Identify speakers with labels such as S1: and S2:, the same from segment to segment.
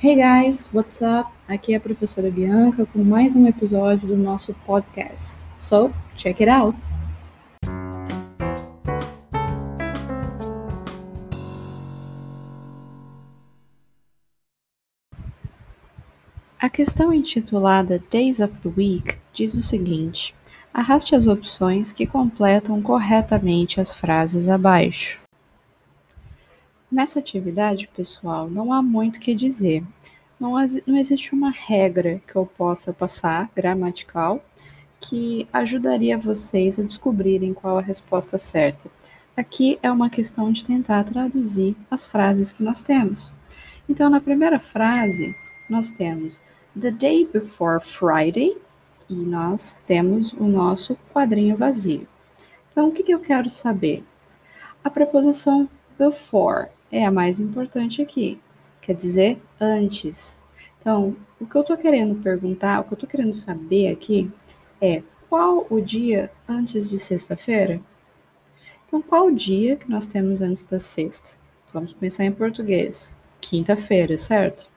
S1: Hey guys, what's up? Aqui é a professora Bianca com mais um episódio do nosso podcast. So, check it out! A questão intitulada Days of the Week diz o seguinte: arraste as opções que completam corretamente as frases abaixo. Nessa atividade, pessoal, não há muito o que dizer. Não, não existe uma regra que eu possa passar, gramatical, que ajudaria vocês a descobrirem qual a resposta certa. Aqui é uma questão de tentar traduzir as frases que nós temos. Então, na primeira frase, nós temos The day before Friday e nós temos o nosso quadrinho vazio. Então, o que, que eu quero saber? A preposição before é a mais importante aqui, quer dizer antes. Então, o que eu estou querendo perguntar, o que eu estou querendo saber aqui é qual o dia antes de sexta-feira? Então, qual o dia que nós temos antes da sexta? Vamos pensar em português. Quinta-feira, certo?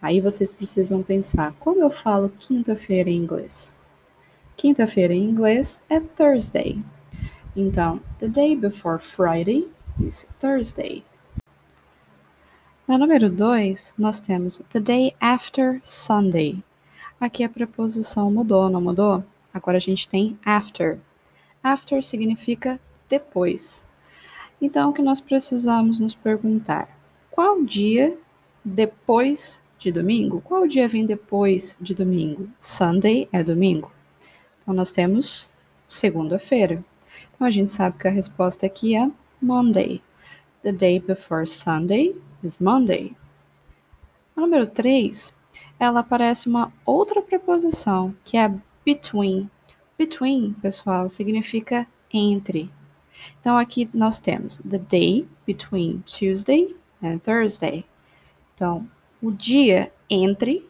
S1: Aí vocês precisam pensar, como eu falo quinta-feira em inglês? Quinta-feira em inglês é Thursday. Então, the day before Friday is Thursday. Na número 2, nós temos the day after Sunday. Aqui a preposição mudou, não mudou? Agora a gente tem after. After significa depois. Então, o que nós precisamos nos perguntar? Qual dia depois de domingo? Qual dia vem depois de domingo? Sunday é domingo. Então, nós temos segunda-feira. Então, a gente sabe que a resposta aqui é Monday. The day before Sunday is Monday. No número 3, ela aparece uma outra preposição, que é between. Between, pessoal, significa entre. Então aqui nós temos the day between Tuesday and Thursday. Então, o dia entre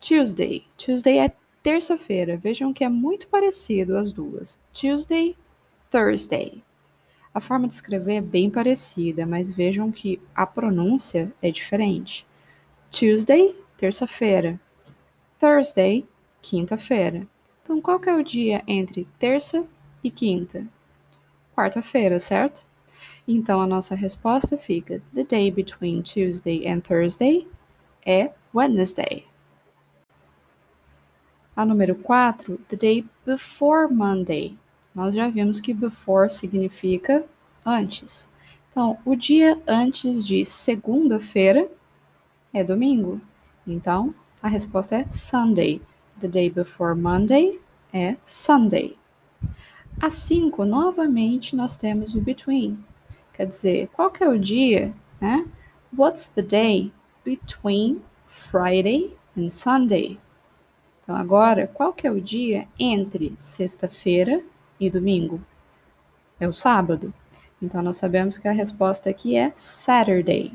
S1: Tuesday. Tuesday é terça-feira. Vejam que é muito parecido as duas. Tuesday, Thursday. A forma de escrever é bem parecida, mas vejam que a pronúncia é diferente. Tuesday, terça-feira. Thursday, quinta-feira. Então, qual que é o dia entre terça e quinta? Quarta-feira, certo? Então, a nossa resposta fica: The day between Tuesday and Thursday é Wednesday. A número 4, The day before Monday nós já vimos que before significa antes. Então, o dia antes de segunda-feira é domingo. Então, a resposta é Sunday. The day before Monday é Sunday. A 5, novamente, nós temos o between. Quer dizer, qual que é o dia, né? What's the day between Friday and Sunday? Então, agora, qual que é o dia entre sexta-feira e domingo? É o sábado. Então nós sabemos que a resposta aqui é Saturday.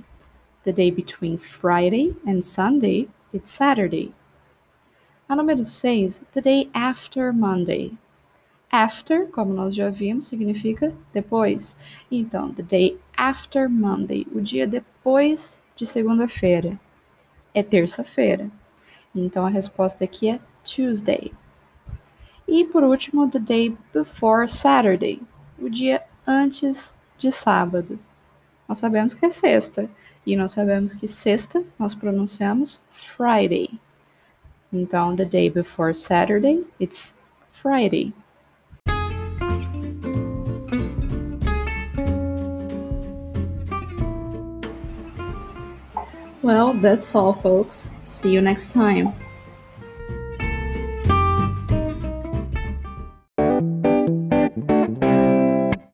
S1: The day between Friday and Sunday, it's Saturday. A número 6, the day after Monday. After, como nós já vimos, significa depois. Então, the day after Monday, o dia depois de segunda-feira, é terça-feira. Então a resposta aqui é Tuesday. E por último, the day before Saturday, o dia antes de sábado. Nós sabemos que é sexta, e nós sabemos que sexta nós pronunciamos Friday. Então, the day before Saturday, it's Friday. Well, that's all, folks. See you next time.